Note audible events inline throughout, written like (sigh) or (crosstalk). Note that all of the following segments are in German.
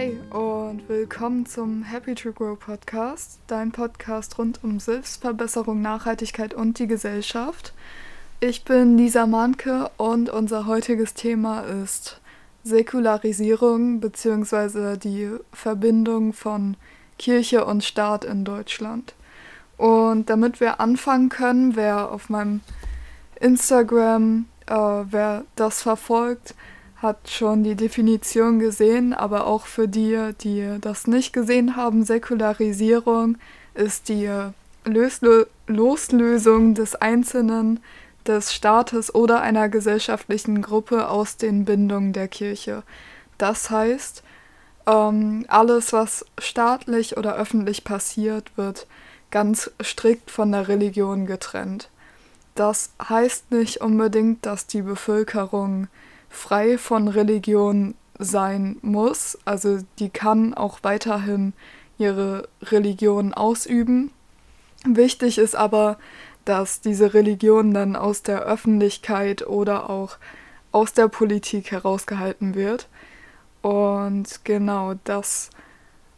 Hey und willkommen zum Happy to Grow Podcast, dein Podcast rund um Selbstverbesserung, Nachhaltigkeit und die Gesellschaft. Ich bin Lisa Mahnke und unser heutiges Thema ist Säkularisierung bzw. die Verbindung von Kirche und Staat in Deutschland. Und damit wir anfangen können, wer auf meinem Instagram, äh, wer das verfolgt, hat schon die Definition gesehen, aber auch für die, die das nicht gesehen haben, Säkularisierung ist die Löslo Loslösung des Einzelnen, des Staates oder einer gesellschaftlichen Gruppe aus den Bindungen der Kirche. Das heißt, ähm, alles, was staatlich oder öffentlich passiert, wird ganz strikt von der Religion getrennt. Das heißt nicht unbedingt, dass die Bevölkerung frei von Religion sein muss. Also die kann auch weiterhin ihre Religion ausüben. Wichtig ist aber, dass diese Religion dann aus der Öffentlichkeit oder auch aus der Politik herausgehalten wird. Und genau das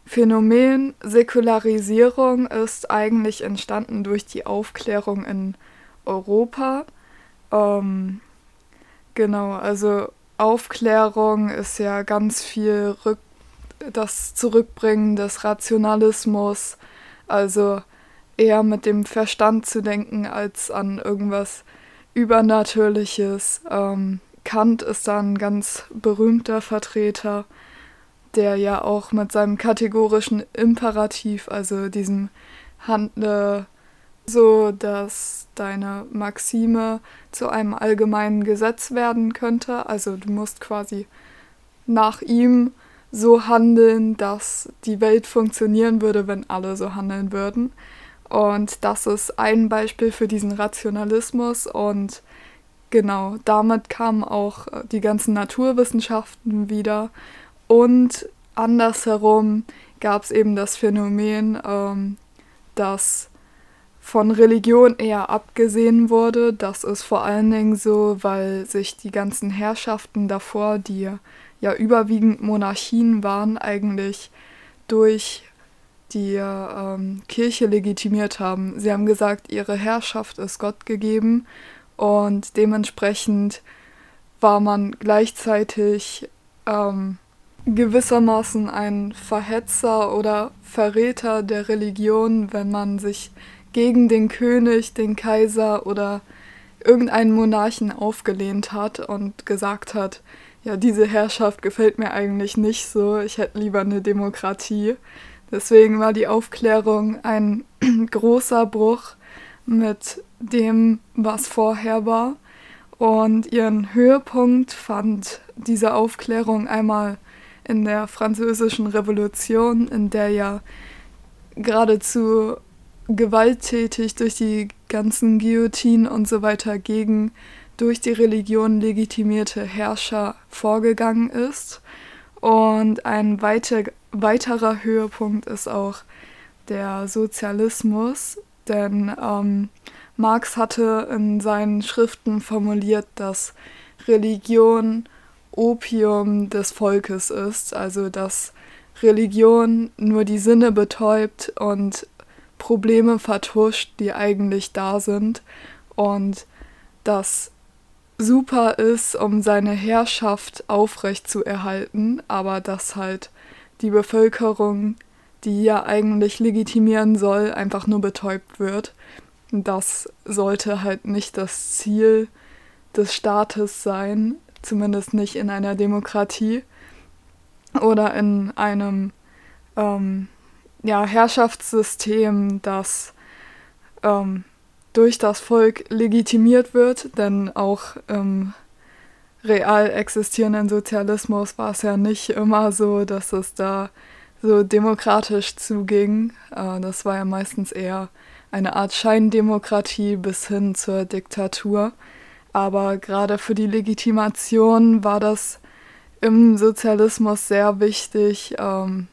Phänomen Säkularisierung ist eigentlich entstanden durch die Aufklärung in Europa. Ähm, Genau, also Aufklärung ist ja ganz viel Rück das Zurückbringen des Rationalismus, also eher mit dem Verstand zu denken als an irgendwas Übernatürliches. Ähm, Kant ist da ein ganz berühmter Vertreter, der ja auch mit seinem kategorischen Imperativ, also diesem Handle so dass deine Maxime zu einem allgemeinen Gesetz werden könnte. Also du musst quasi nach ihm so handeln, dass die Welt funktionieren würde, wenn alle so handeln würden. Und das ist ein Beispiel für diesen Rationalismus und genau, damit kamen auch äh, die ganzen Naturwissenschaften wieder. Und andersherum gab es eben das Phänomen, ähm, dass von Religion eher abgesehen wurde. Das ist vor allen Dingen so, weil sich die ganzen Herrschaften davor, die ja überwiegend Monarchien waren, eigentlich durch die ähm, Kirche legitimiert haben. Sie haben gesagt, ihre Herrschaft ist Gott gegeben und dementsprechend war man gleichzeitig ähm, gewissermaßen ein Verhetzer oder Verräter der Religion, wenn man sich gegen den König, den Kaiser oder irgendeinen Monarchen aufgelehnt hat und gesagt hat, ja, diese Herrschaft gefällt mir eigentlich nicht so, ich hätte lieber eine Demokratie. Deswegen war die Aufklärung ein (clears throat) großer Bruch mit dem, was vorher war. Und ihren Höhepunkt fand diese Aufklärung einmal in der Französischen Revolution, in der ja geradezu gewalttätig durch die ganzen Guillotinen und so weiter gegen durch die Religion legitimierte Herrscher vorgegangen ist. Und ein weiter, weiterer Höhepunkt ist auch der Sozialismus, denn ähm, Marx hatte in seinen Schriften formuliert, dass Religion Opium des Volkes ist, also dass Religion nur die Sinne betäubt und Probleme vertuscht, die eigentlich da sind und das super ist, um seine Herrschaft aufrecht zu erhalten, aber dass halt die Bevölkerung, die ja eigentlich legitimieren soll, einfach nur betäubt wird. Das sollte halt nicht das Ziel des Staates sein, zumindest nicht in einer Demokratie oder in einem ähm, ja, Herrschaftssystem, das ähm, durch das Volk legitimiert wird, denn auch im real existierenden Sozialismus war es ja nicht immer so, dass es da so demokratisch zuging. Äh, das war ja meistens eher eine Art Scheindemokratie bis hin zur Diktatur. Aber gerade für die Legitimation war das im Sozialismus sehr wichtig, ähm,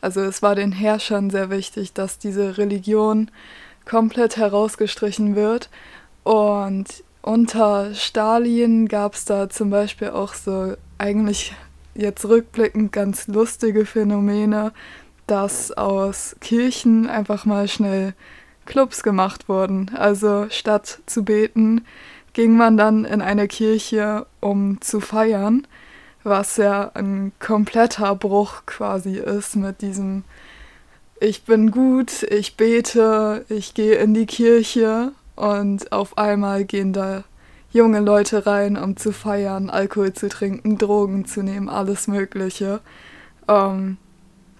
also es war den Herrschern sehr wichtig, dass diese Religion komplett herausgestrichen wird. Und unter Stalin gab es da zum Beispiel auch so eigentlich jetzt rückblickend ganz lustige Phänomene, dass aus Kirchen einfach mal schnell Clubs gemacht wurden. Also statt zu beten, ging man dann in eine Kirche, um zu feiern, was ja ein kompletter Bruch quasi ist mit diesem Ich bin gut, ich bete, ich gehe in die Kirche und auf einmal gehen da junge Leute rein, um zu feiern, Alkohol zu trinken, Drogen zu nehmen, alles Mögliche. Ähm,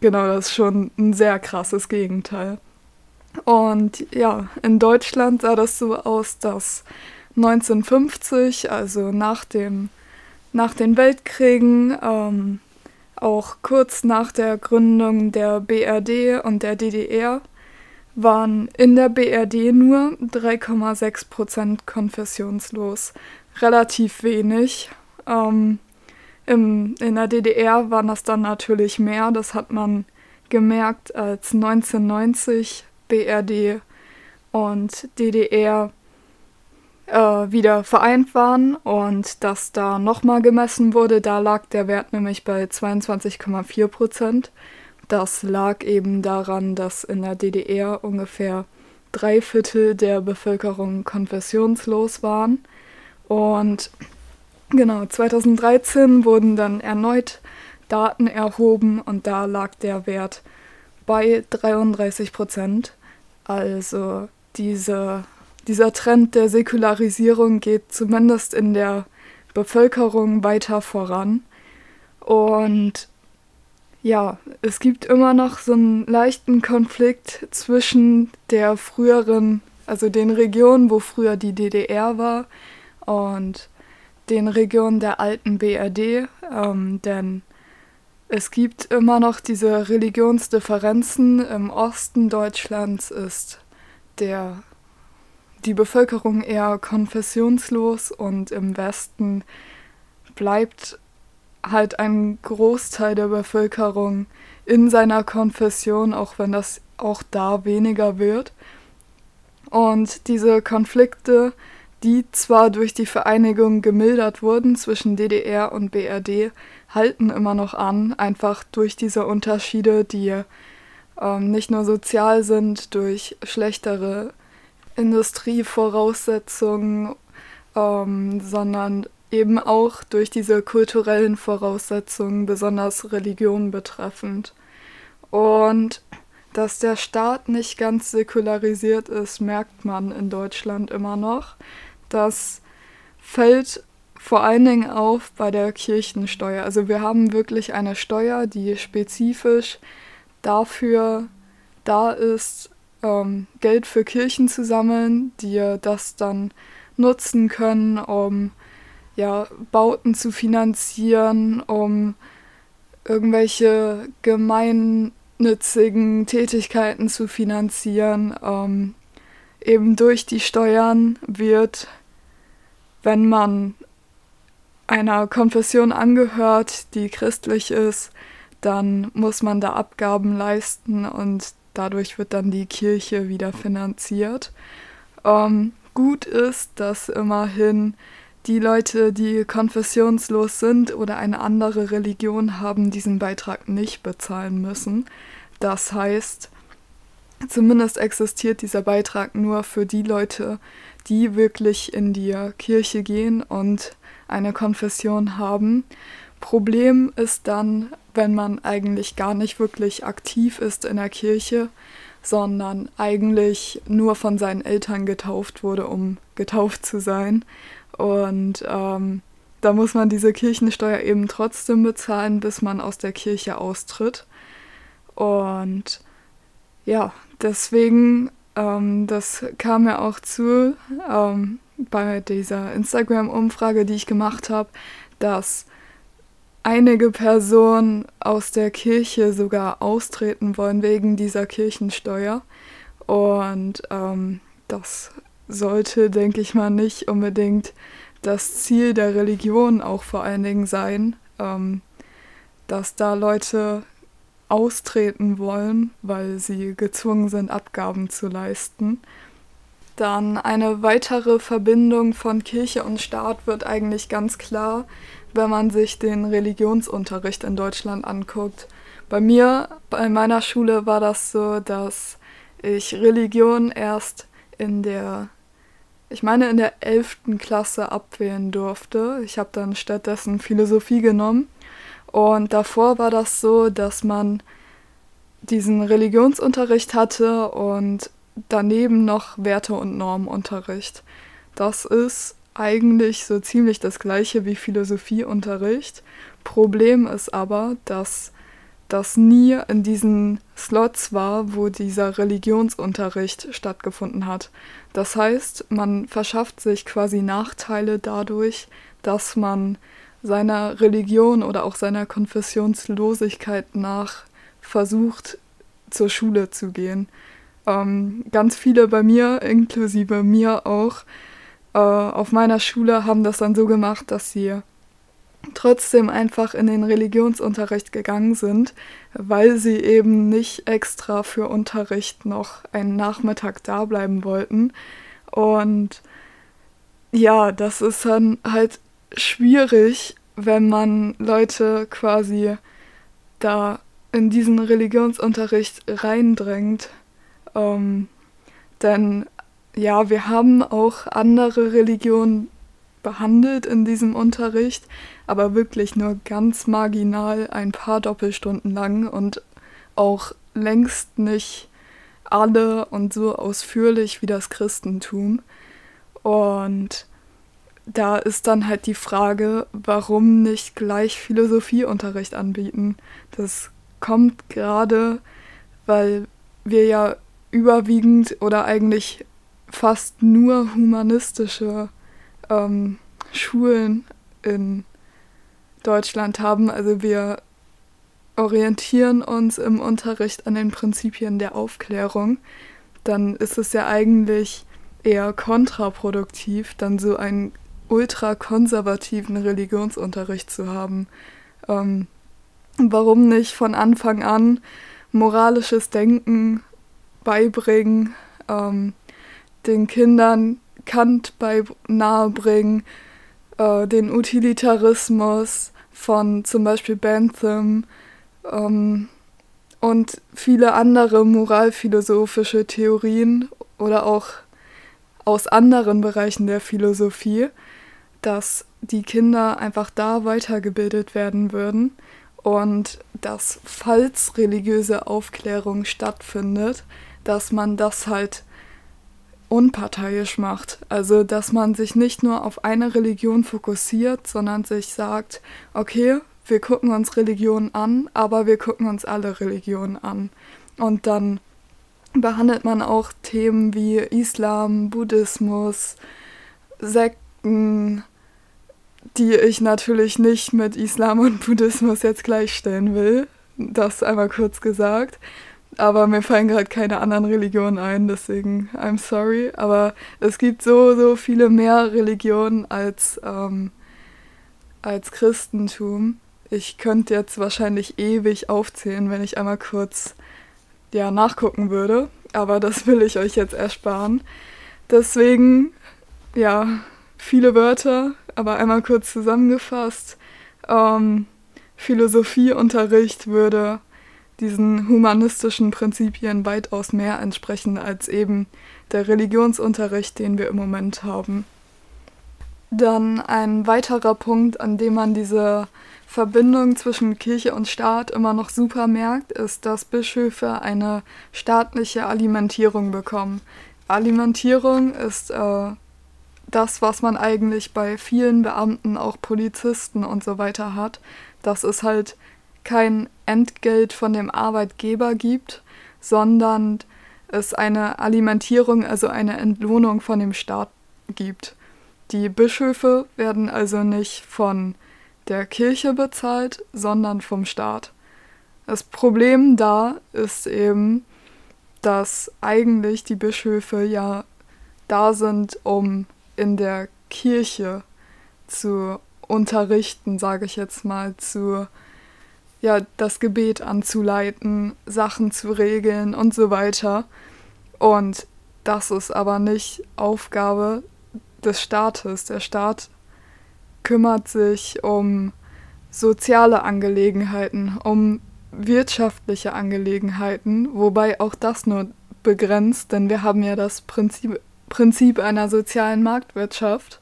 genau, das ist schon ein sehr krasses Gegenteil. Und ja, in Deutschland sah das so aus, dass 1950, also nach, dem, nach den Weltkriegen, ähm, auch kurz nach der Gründung der BRD und der DDR, waren in der BRD nur 3,6% konfessionslos. Relativ wenig. Ähm, im, in der DDR waren das dann natürlich mehr. Das hat man gemerkt, als 1990 BRD und DDR äh, wieder vereint waren und dass da nochmal gemessen wurde. Da lag der Wert nämlich bei 22,4 Prozent. Das lag eben daran, dass in der DDR ungefähr drei Viertel der Bevölkerung konfessionslos waren. Und genau, 2013 wurden dann erneut Daten erhoben und da lag der Wert bei 33 Prozent. Also diese, dieser Trend der Säkularisierung geht zumindest in der Bevölkerung weiter voran. Und ja, es gibt immer noch so einen leichten Konflikt zwischen der früheren, also den Regionen, wo früher die DDR war, und den Regionen der alten BRD, ähm, denn es gibt immer noch diese Religionsdifferenzen. Im Osten Deutschlands ist der, die Bevölkerung eher konfessionslos und im Westen bleibt halt ein Großteil der Bevölkerung in seiner Konfession, auch wenn das auch da weniger wird. Und diese Konflikte, die zwar durch die Vereinigung gemildert wurden zwischen DDR und BRD, halten immer noch an, einfach durch diese Unterschiede, die ähm, nicht nur sozial sind, durch schlechtere Industrievoraussetzungen, ähm, sondern eben auch durch diese kulturellen Voraussetzungen, besonders Religion betreffend. Und dass der Staat nicht ganz säkularisiert ist, merkt man in Deutschland immer noch. Das fällt vor allen Dingen auf bei der Kirchensteuer. Also wir haben wirklich eine Steuer, die spezifisch dafür da ist, ähm, Geld für Kirchen zu sammeln, die das dann nutzen können, um ja, Bauten zu finanzieren, um irgendwelche gemeinnützigen Tätigkeiten zu finanzieren. Ähm, eben durch die Steuern wird, wenn man einer Konfession angehört, die christlich ist, dann muss man da Abgaben leisten und dadurch wird dann die Kirche wieder finanziert. Ähm, gut ist, dass immerhin die Leute, die konfessionslos sind oder eine andere Religion haben, diesen Beitrag nicht bezahlen müssen. Das heißt, zumindest existiert dieser Beitrag nur für die Leute, die wirklich in die Kirche gehen und eine Konfession haben. Problem ist dann, wenn man eigentlich gar nicht wirklich aktiv ist in der Kirche, sondern eigentlich nur von seinen Eltern getauft wurde, um getauft zu sein und ähm, da muss man diese Kirchensteuer eben trotzdem bezahlen, bis man aus der Kirche austritt. Und ja, deswegen, ähm, das kam mir auch zu ähm, bei dieser Instagram-Umfrage, die ich gemacht habe, dass einige Personen aus der Kirche sogar austreten wollen wegen dieser Kirchensteuer. Und ähm, das sollte, denke ich mal, nicht unbedingt das Ziel der Religion auch vor allen Dingen sein, ähm, dass da Leute austreten wollen, weil sie gezwungen sind, Abgaben zu leisten. Dann eine weitere Verbindung von Kirche und Staat wird eigentlich ganz klar, wenn man sich den Religionsunterricht in Deutschland anguckt. Bei mir, bei meiner Schule war das so, dass ich Religion erst in der, ich meine in der 11. Klasse abwählen durfte. Ich habe dann stattdessen Philosophie genommen. Und davor war das so, dass man diesen Religionsunterricht hatte und daneben noch Werte- und Normenunterricht. Das ist eigentlich so ziemlich das gleiche wie Philosophieunterricht. Problem ist aber, dass das nie in diesen Slots war, wo dieser Religionsunterricht stattgefunden hat. Das heißt, man verschafft sich quasi Nachteile dadurch, dass man seiner Religion oder auch seiner Konfessionslosigkeit nach versucht, zur Schule zu gehen. Ähm, ganz viele bei mir, inklusive mir auch, äh, auf meiner Schule haben das dann so gemacht, dass sie trotzdem einfach in den Religionsunterricht gegangen sind, weil sie eben nicht extra für Unterricht noch einen Nachmittag da bleiben wollten. Und ja, das ist dann halt schwierig, wenn man Leute quasi da in diesen Religionsunterricht reindrängt. Ähm, denn ja, wir haben auch andere Religionen behandelt in diesem Unterricht, aber wirklich nur ganz marginal ein paar Doppelstunden lang und auch längst nicht alle und so ausführlich wie das Christentum. Und da ist dann halt die Frage, warum nicht gleich Philosophieunterricht anbieten. Das kommt gerade, weil wir ja überwiegend oder eigentlich fast nur humanistische ähm, Schulen in Deutschland haben. Also wir orientieren uns im Unterricht an den Prinzipien der Aufklärung. Dann ist es ja eigentlich eher kontraproduktiv, dann so einen ultrakonservativen Religionsunterricht zu haben. Ähm, warum nicht von Anfang an moralisches Denken beibringen, ähm, den Kindern Kant bei nahebringen, äh, den Utilitarismus von zum Beispiel Bentham ähm, und viele andere moralphilosophische Theorien oder auch aus anderen Bereichen der Philosophie, dass die Kinder einfach da weitergebildet werden würden und dass falls religiöse Aufklärung stattfindet, dass man das halt unparteiisch macht. Also, dass man sich nicht nur auf eine Religion fokussiert, sondern sich sagt, okay, wir gucken uns Religionen an, aber wir gucken uns alle Religionen an. Und dann behandelt man auch Themen wie Islam, Buddhismus, Sekten, die ich natürlich nicht mit Islam und Buddhismus jetzt gleichstellen will. Das einmal kurz gesagt. Aber mir fallen gerade keine anderen Religionen ein, deswegen I'm sorry. Aber es gibt so, so viele mehr Religionen als, ähm, als Christentum. Ich könnte jetzt wahrscheinlich ewig aufzählen, wenn ich einmal kurz ja, nachgucken würde. Aber das will ich euch jetzt ersparen. Deswegen, ja, viele Wörter, aber einmal kurz zusammengefasst. Ähm, Philosophieunterricht würde diesen humanistischen Prinzipien weitaus mehr entsprechen als eben der Religionsunterricht, den wir im Moment haben. Dann ein weiterer Punkt, an dem man diese Verbindung zwischen Kirche und Staat immer noch super merkt, ist, dass Bischöfe eine staatliche Alimentierung bekommen. Alimentierung ist äh, das, was man eigentlich bei vielen Beamten, auch Polizisten und so weiter hat. Das ist halt kein Entgelt von dem Arbeitgeber gibt, sondern es eine Alimentierung, also eine Entlohnung von dem Staat gibt. Die Bischöfe werden also nicht von der Kirche bezahlt, sondern vom Staat. Das Problem da ist eben, dass eigentlich die Bischöfe ja da sind, um in der Kirche zu unterrichten, sage ich jetzt mal, zu ja, das Gebet anzuleiten, Sachen zu regeln und so weiter. Und das ist aber nicht Aufgabe des Staates. Der Staat kümmert sich um soziale Angelegenheiten, um wirtschaftliche Angelegenheiten, wobei auch das nur begrenzt, denn wir haben ja das Prinzip, Prinzip einer sozialen Marktwirtschaft.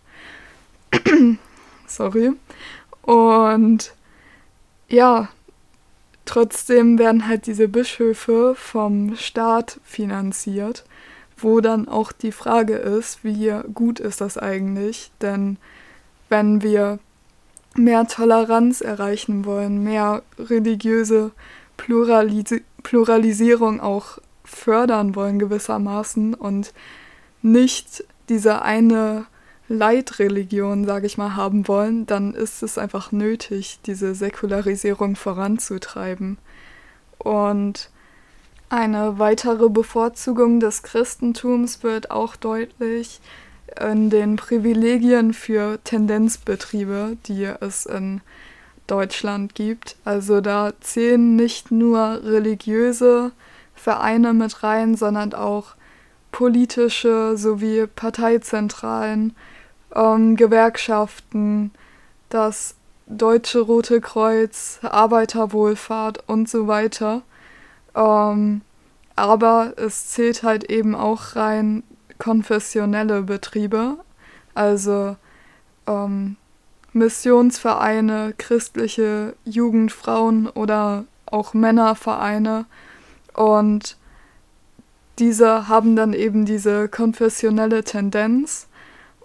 (clears throat) Sorry. Und ja, trotzdem werden halt diese Bischöfe vom Staat finanziert, wo dann auch die Frage ist, wie gut ist das eigentlich? Denn wenn wir mehr Toleranz erreichen wollen, mehr religiöse Pluralis Pluralisierung auch fördern wollen gewissermaßen und nicht diese eine Leitreligion, sage ich mal, haben wollen, dann ist es einfach nötig, diese Säkularisierung voranzutreiben. Und eine weitere Bevorzugung des Christentums wird auch deutlich in den Privilegien für Tendenzbetriebe, die es in Deutschland gibt. Also da zählen nicht nur religiöse Vereine mit rein, sondern auch politische sowie Parteizentralen, ähm, Gewerkschaften, das Deutsche Rote Kreuz, Arbeiterwohlfahrt und so weiter. Ähm, aber es zählt halt eben auch rein konfessionelle Betriebe, also ähm, Missionsvereine, christliche Jugendfrauen oder auch Männervereine. Und diese haben dann eben diese konfessionelle Tendenz.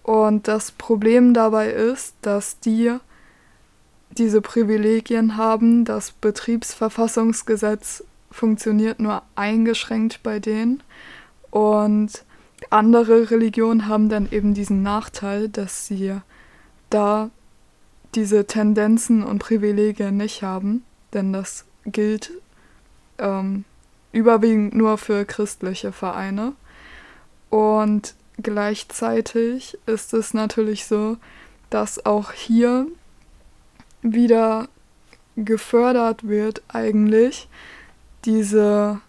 Und das Problem dabei ist, dass die diese Privilegien haben. Das Betriebsverfassungsgesetz funktioniert nur eingeschränkt bei denen. Und andere Religionen haben dann eben diesen Nachteil, dass sie da diese Tendenzen und Privilegien nicht haben, denn das gilt ähm, überwiegend nur für christliche Vereine. Und gleichzeitig ist es natürlich so, dass auch hier wieder gefördert wird eigentlich diese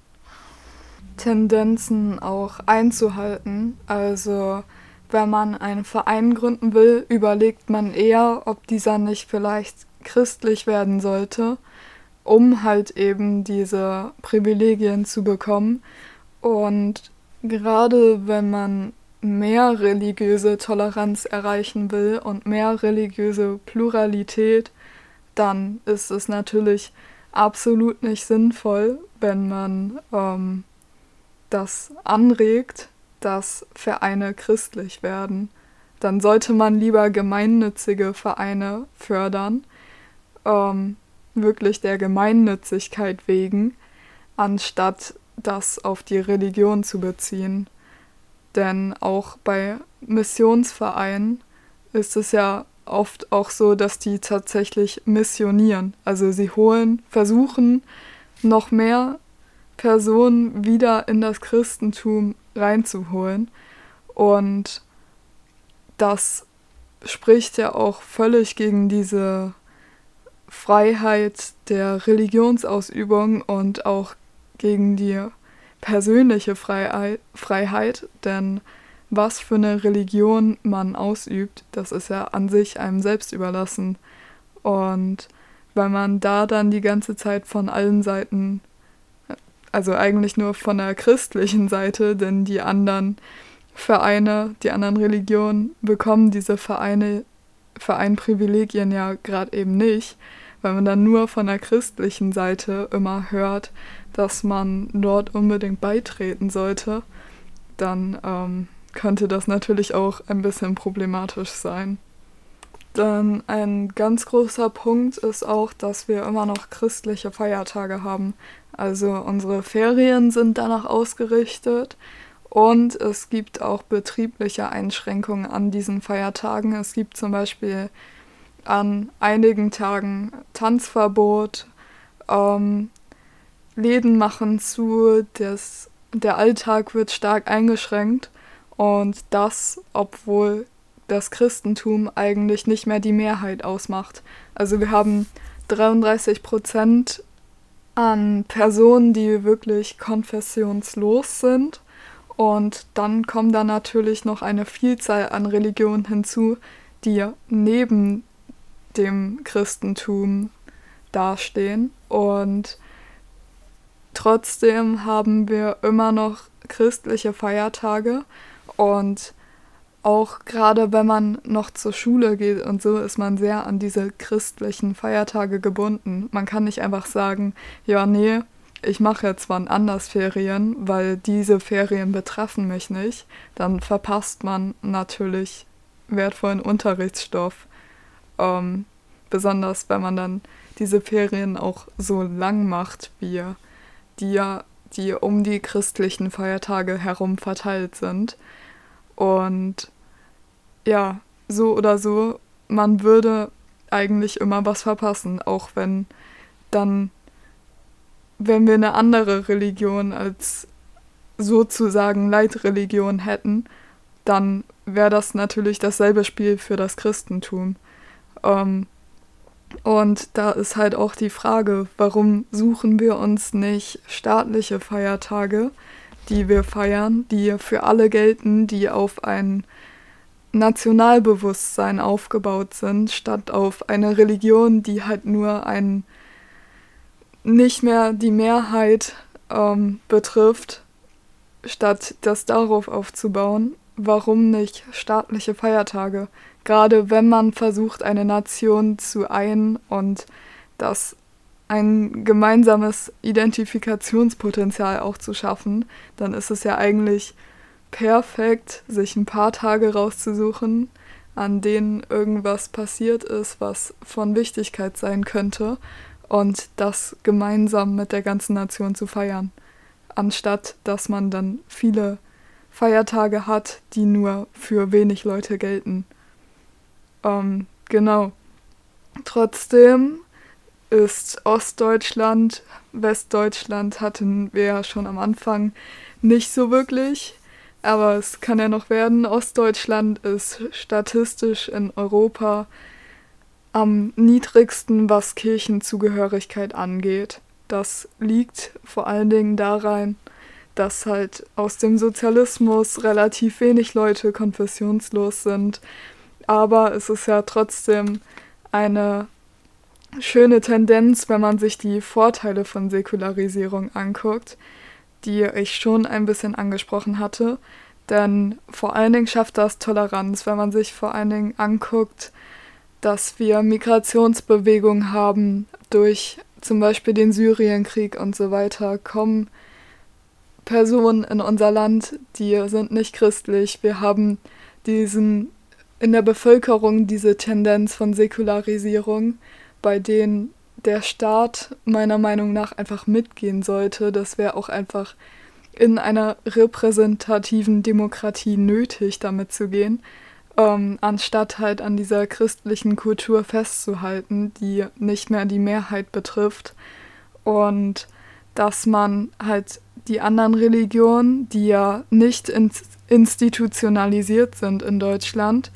Tendenzen auch einzuhalten. Also wenn man einen Verein gründen will, überlegt man eher, ob dieser nicht vielleicht christlich werden sollte, um halt eben diese Privilegien zu bekommen. Und gerade wenn man mehr religiöse Toleranz erreichen will und mehr religiöse Pluralität, dann ist es natürlich absolut nicht sinnvoll, wenn man ähm, das anregt, dass Vereine christlich werden, dann sollte man lieber gemeinnützige Vereine fördern, ähm, wirklich der Gemeinnützigkeit wegen, anstatt das auf die Religion zu beziehen. Denn auch bei Missionsvereinen ist es ja oft auch so, dass die tatsächlich missionieren. Also sie holen, versuchen noch mehr Personen wieder in das Christentum reinzuholen. Und das spricht ja auch völlig gegen diese Freiheit der Religionsausübung und auch gegen die persönliche Freiheit, denn was für eine Religion man ausübt, das ist ja an sich einem selbst überlassen. Und wenn man da dann die ganze Zeit von allen Seiten also eigentlich nur von der christlichen Seite, denn die anderen Vereine, die anderen Religionen bekommen diese Vereine, Vereinprivilegien ja gerade eben nicht, weil man dann nur von der christlichen Seite immer hört, dass man dort unbedingt beitreten sollte, dann ähm, könnte das natürlich auch ein bisschen problematisch sein. Dann ein ganz großer Punkt ist auch, dass wir immer noch christliche Feiertage haben. Also unsere Ferien sind danach ausgerichtet und es gibt auch betriebliche Einschränkungen an diesen Feiertagen. Es gibt zum Beispiel an einigen Tagen Tanzverbot, ähm, Läden machen zu, das, der Alltag wird stark eingeschränkt und das, obwohl das Christentum eigentlich nicht mehr die Mehrheit ausmacht. Also wir haben 33 Prozent an Personen, die wirklich konfessionslos sind. Und dann kommen da natürlich noch eine Vielzahl an Religionen hinzu, die neben dem Christentum dastehen. Und trotzdem haben wir immer noch christliche Feiertage. Und auch gerade wenn man noch zur Schule geht und so, ist man sehr an diese christlichen Feiertage gebunden. Man kann nicht einfach sagen, ja, nee, ich mache jetzt wann anders Ferien, weil diese Ferien betreffen mich nicht. Dann verpasst man natürlich wertvollen Unterrichtsstoff. Ähm, besonders wenn man dann diese Ferien auch so lang macht, wie die ja, die um die christlichen Feiertage herum verteilt sind. Und ja, so oder so, man würde eigentlich immer was verpassen, auch wenn dann, wenn wir eine andere Religion als sozusagen Leitreligion hätten, dann wäre das natürlich dasselbe Spiel für das Christentum. Ähm, und da ist halt auch die Frage, warum suchen wir uns nicht staatliche Feiertage, die wir feiern, die für alle gelten, die auf ein Nationalbewusstsein aufgebaut sind, statt auf eine Religion, die halt nur ein nicht mehr die Mehrheit ähm, betrifft, statt das darauf aufzubauen. Warum nicht staatliche Feiertage? Gerade wenn man versucht, eine Nation zu ein und das ein gemeinsames Identifikationspotenzial auch zu schaffen, dann ist es ja eigentlich perfekt, sich ein paar Tage rauszusuchen, an denen irgendwas passiert ist, was von Wichtigkeit sein könnte und das gemeinsam mit der ganzen Nation zu feiern, anstatt dass man dann viele Feiertage hat, die nur für wenig Leute gelten. Ähm, genau. Trotzdem ist Ostdeutschland, Westdeutschland hatten wir ja schon am Anfang nicht so wirklich. Aber es kann ja noch werden. Ostdeutschland ist statistisch in Europa am niedrigsten, was Kirchenzugehörigkeit angeht. Das liegt vor allen Dingen daran, dass halt aus dem Sozialismus relativ wenig Leute konfessionslos sind. Aber es ist ja trotzdem eine schöne Tendenz, wenn man sich die Vorteile von Säkularisierung anguckt die ich schon ein bisschen angesprochen hatte. Denn vor allen Dingen schafft das Toleranz, wenn man sich vor allen Dingen anguckt, dass wir Migrationsbewegungen haben durch zum Beispiel den Syrienkrieg und so weiter, kommen Personen in unser Land, die sind nicht christlich. Wir haben diesen in der Bevölkerung diese Tendenz von Säkularisierung, bei denen der Staat meiner Meinung nach einfach mitgehen sollte. Das wäre auch einfach in einer repräsentativen Demokratie nötig, damit zu gehen, ähm, anstatt halt an dieser christlichen Kultur festzuhalten, die nicht mehr die Mehrheit betrifft. Und dass man halt die anderen Religionen, die ja nicht institutionalisiert sind in Deutschland,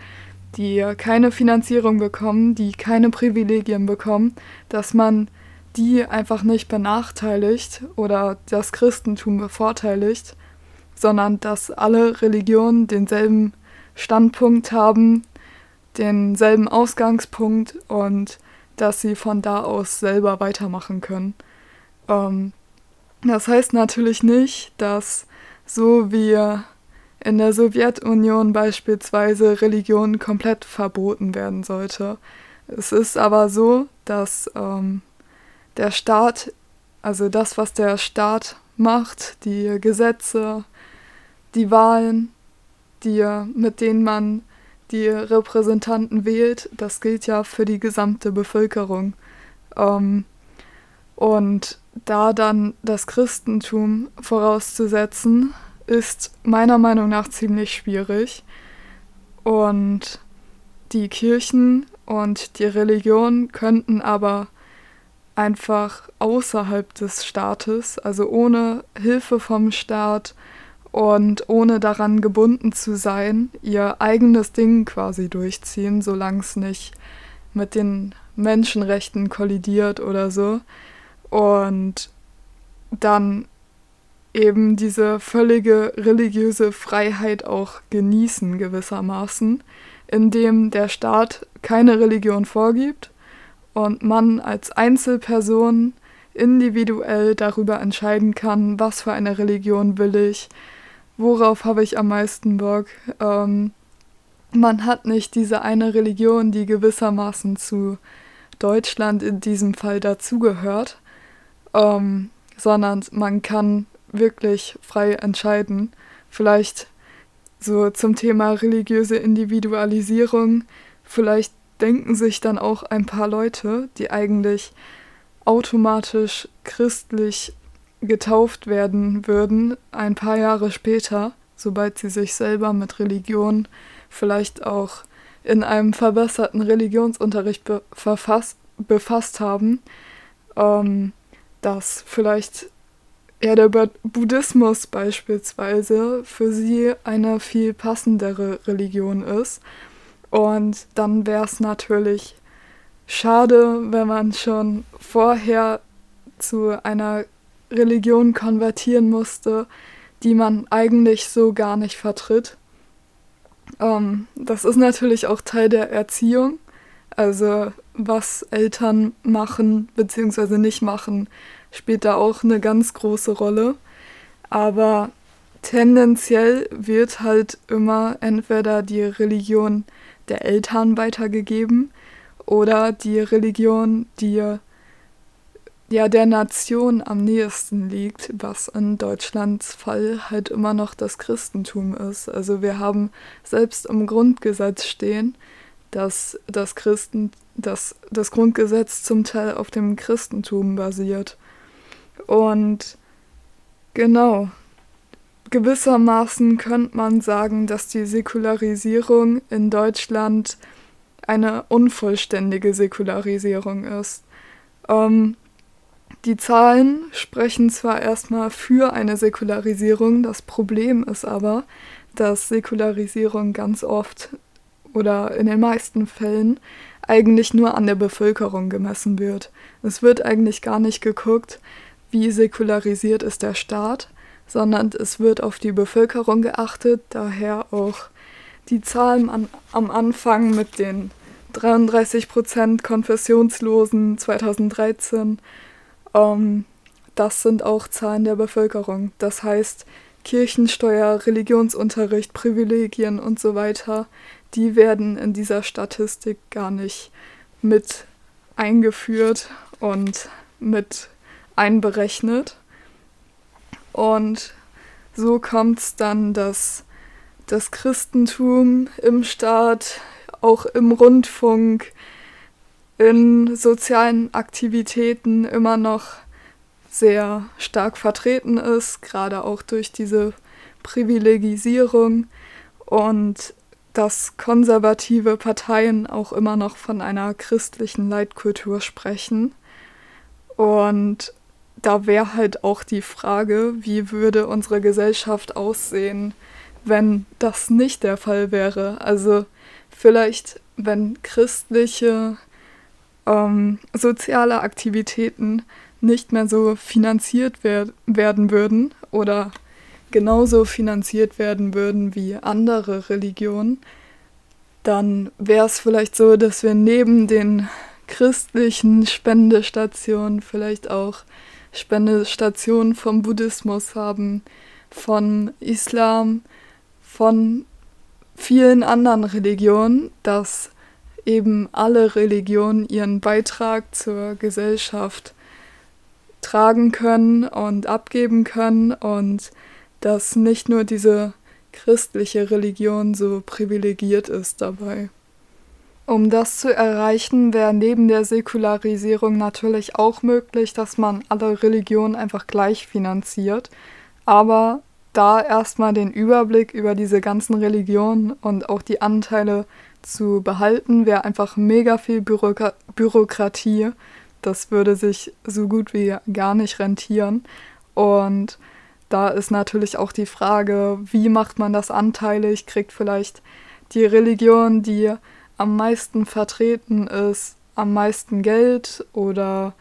die keine Finanzierung bekommen, die keine Privilegien bekommen, dass man die einfach nicht benachteiligt oder das Christentum bevorteiligt, sondern dass alle Religionen denselben Standpunkt haben, denselben Ausgangspunkt und dass sie von da aus selber weitermachen können. Ähm, das heißt natürlich nicht, dass so wie in der Sowjetunion beispielsweise Religion komplett verboten werden sollte. Es ist aber so, dass ähm, der Staat, also das, was der Staat macht, die Gesetze, die Wahlen, die, mit denen man die Repräsentanten wählt, das gilt ja für die gesamte Bevölkerung. Ähm, und da dann das Christentum vorauszusetzen, ist meiner Meinung nach ziemlich schwierig. Und die Kirchen und die Religion könnten aber einfach außerhalb des Staates, also ohne Hilfe vom Staat und ohne daran gebunden zu sein, ihr eigenes Ding quasi durchziehen, solange es nicht mit den Menschenrechten kollidiert oder so. Und dann eben diese völlige religiöse Freiheit auch genießen gewissermaßen, indem der Staat keine Religion vorgibt und man als Einzelperson individuell darüber entscheiden kann, was für eine Religion will ich, worauf habe ich am meisten Bock. Ähm, man hat nicht diese eine Religion, die gewissermaßen zu Deutschland in diesem Fall dazugehört, ähm, sondern man kann wirklich frei entscheiden. Vielleicht so zum Thema religiöse Individualisierung, vielleicht denken sich dann auch ein paar Leute, die eigentlich automatisch christlich getauft werden würden, ein paar Jahre später, sobald sie sich selber mit Religion vielleicht auch in einem verbesserten Religionsunterricht be befasst haben, ähm, dass vielleicht ja, der Buddhismus beispielsweise für sie eine viel passendere Religion ist. Und dann wäre es natürlich schade, wenn man schon vorher zu einer Religion konvertieren musste, die man eigentlich so gar nicht vertritt. Ähm, das ist natürlich auch Teil der Erziehung. Also was Eltern machen bzw. nicht machen, spielt da auch eine ganz große Rolle. Aber tendenziell wird halt immer entweder die Religion der Eltern weitergegeben oder die Religion, die ja der Nation am nächsten liegt, was in Deutschlands Fall halt immer noch das Christentum ist. Also wir haben selbst im Grundgesetz stehen, dass das Christen dass das Grundgesetz zum Teil auf dem Christentum basiert. Und genau, gewissermaßen könnte man sagen, dass die Säkularisierung in Deutschland eine unvollständige Säkularisierung ist. Ähm, die Zahlen sprechen zwar erstmal für eine Säkularisierung, das Problem ist aber, dass Säkularisierung ganz oft oder in den meisten Fällen eigentlich nur an der Bevölkerung gemessen wird. Es wird eigentlich gar nicht geguckt, wie säkularisiert ist der Staat, sondern es wird auf die Bevölkerung geachtet, daher auch die Zahlen an, am Anfang mit den 33% Konfessionslosen 2013, ähm, das sind auch Zahlen der Bevölkerung. Das heißt, Kirchensteuer, Religionsunterricht, Privilegien und so weiter, die werden in dieser Statistik gar nicht mit eingeführt und mit einberechnet. Und so kommt es dann, dass das Christentum im Staat, auch im Rundfunk, in sozialen Aktivitäten immer noch sehr stark vertreten ist, gerade auch durch diese Privilegisierung und dass konservative Parteien auch immer noch von einer christlichen Leitkultur sprechen. Und da wäre halt auch die Frage, wie würde unsere Gesellschaft aussehen, wenn das nicht der Fall wäre. Also vielleicht, wenn christliche ähm, soziale Aktivitäten nicht mehr so finanziert wer werden würden oder genauso finanziert werden würden wie andere Religionen, dann wäre es vielleicht so, dass wir neben den christlichen Spendestationen vielleicht auch Spendestationen vom Buddhismus haben, von Islam, von vielen anderen Religionen, dass eben alle Religionen ihren Beitrag zur Gesellschaft tragen können und abgeben können und dass nicht nur diese christliche Religion so privilegiert ist dabei. Um das zu erreichen, wäre neben der Säkularisierung natürlich auch möglich, dass man alle Religionen einfach gleich finanziert. Aber da erstmal den Überblick über diese ganzen Religionen und auch die Anteile zu behalten, wäre einfach mega viel Bürok Bürokratie. Das würde sich so gut wie gar nicht rentieren. Und da ist natürlich auch die Frage, wie macht man das anteilig? Kriegt vielleicht die Religion, die am meisten vertreten ist, am meisten Geld oder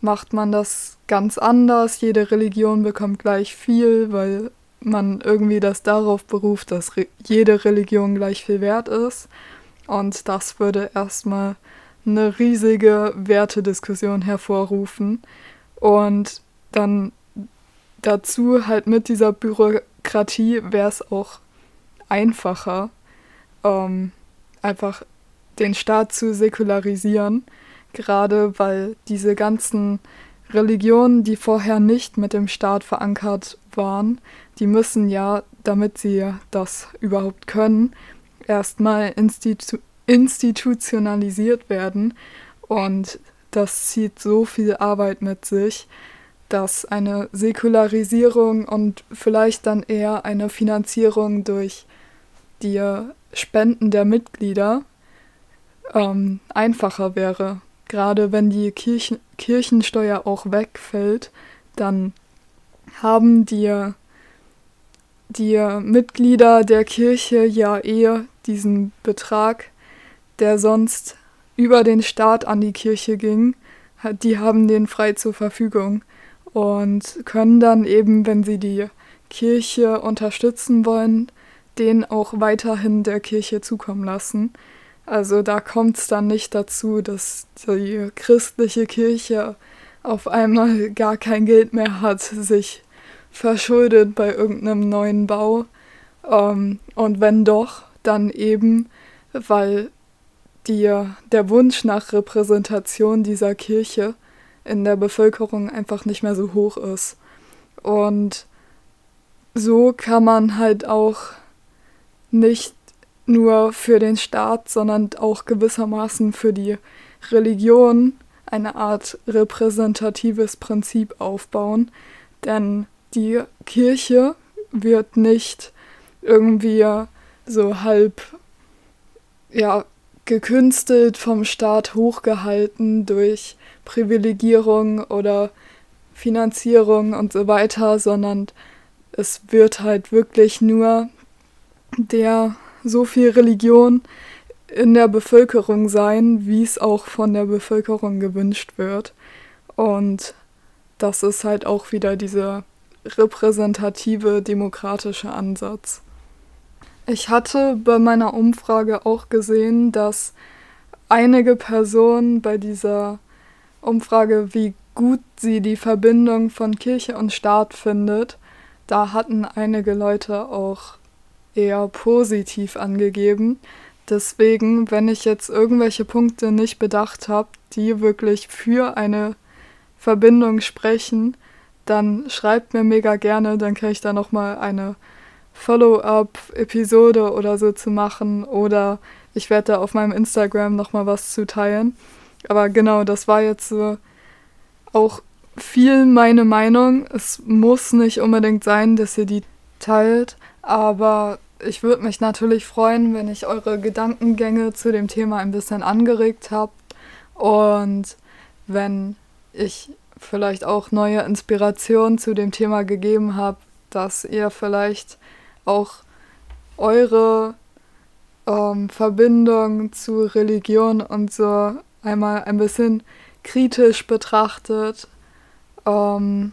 macht man das ganz anders. Jede Religion bekommt gleich viel, weil man irgendwie das darauf beruft, dass re jede Religion gleich viel wert ist. Und das würde erstmal eine riesige Wertediskussion hervorrufen. Und dann dazu halt mit dieser Bürokratie wäre es auch einfacher, ähm, einfach den Staat zu säkularisieren, gerade weil diese ganzen Religionen, die vorher nicht mit dem Staat verankert waren, die müssen ja, damit sie das überhaupt können, erstmal institu institutionalisiert werden. Und das zieht so viel Arbeit mit sich, dass eine Säkularisierung und vielleicht dann eher eine Finanzierung durch die Spenden der Mitglieder ähm, einfacher wäre. Gerade wenn die Kirchen Kirchensteuer auch wegfällt, dann haben die, die Mitglieder der Kirche ja eher diesen Betrag, der sonst über den Staat an die Kirche ging, die haben den frei zur Verfügung und können dann eben, wenn sie die Kirche unterstützen wollen, den auch weiterhin der Kirche zukommen lassen. Also da kommt es dann nicht dazu, dass die christliche Kirche auf einmal gar kein Geld mehr hat, sich verschuldet bei irgendeinem neuen Bau. Ähm, und wenn doch, dann eben, weil die, der Wunsch nach Repräsentation dieser Kirche in der Bevölkerung einfach nicht mehr so hoch ist. Und so kann man halt auch nicht nur für den Staat, sondern auch gewissermaßen für die Religion eine Art repräsentatives Prinzip aufbauen. Denn die Kirche wird nicht irgendwie so halb ja gekünstelt vom Staat hochgehalten durch Privilegierung oder Finanzierung und so weiter, sondern es wird halt wirklich nur der so viel Religion in der Bevölkerung sein, wie es auch von der Bevölkerung gewünscht wird. Und das ist halt auch wieder dieser repräsentative demokratische Ansatz. Ich hatte bei meiner Umfrage auch gesehen, dass einige Personen bei dieser Umfrage, wie gut sie die Verbindung von Kirche und Staat findet, da hatten einige Leute auch eher positiv angegeben. Deswegen, wenn ich jetzt irgendwelche Punkte nicht bedacht habe, die wirklich für eine Verbindung sprechen, dann schreibt mir mega gerne, dann kann ich da nochmal eine Follow-up-Episode oder so zu machen oder ich werde da auf meinem Instagram nochmal was zu teilen. Aber genau, das war jetzt so auch viel meine Meinung. Es muss nicht unbedingt sein, dass ihr die teilt, aber ich würde mich natürlich freuen, wenn ich eure Gedankengänge zu dem Thema ein bisschen angeregt habt und wenn ich vielleicht auch neue Inspirationen zu dem Thema gegeben habe, dass ihr vielleicht auch eure ähm, Verbindung zu Religion und so einmal ein bisschen kritisch betrachtet, ähm,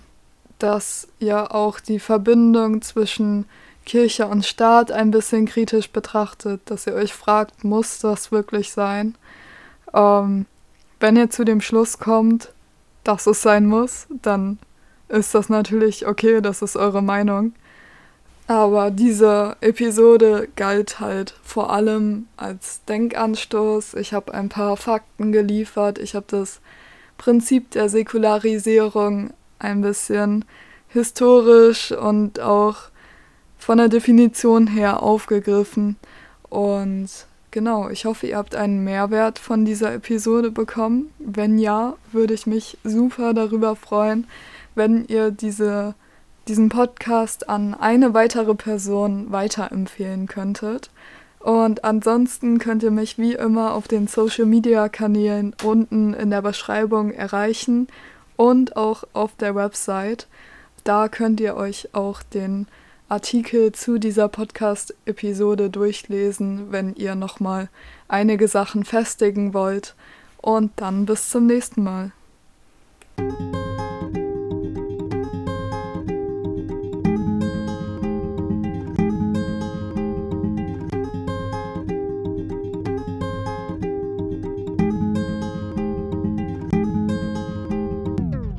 dass ihr auch die Verbindung zwischen Kirche und Staat ein bisschen kritisch betrachtet, dass ihr euch fragt, muss das wirklich sein? Ähm, wenn ihr zu dem Schluss kommt, dass es sein muss, dann ist das natürlich okay, das ist eure Meinung. Aber diese Episode galt halt vor allem als Denkanstoß. Ich habe ein paar Fakten geliefert. Ich habe das Prinzip der Säkularisierung ein bisschen historisch und auch von der Definition her aufgegriffen. Und genau, ich hoffe, ihr habt einen Mehrwert von dieser Episode bekommen. Wenn ja, würde ich mich super darüber freuen, wenn ihr diese, diesen Podcast an eine weitere Person weiterempfehlen könntet. Und ansonsten könnt ihr mich wie immer auf den Social Media Kanälen unten in der Beschreibung erreichen und auch auf der Website. Da könnt ihr euch auch den Artikel zu dieser Podcast-Episode durchlesen, wenn ihr nochmal einige Sachen festigen wollt. Und dann bis zum nächsten Mal.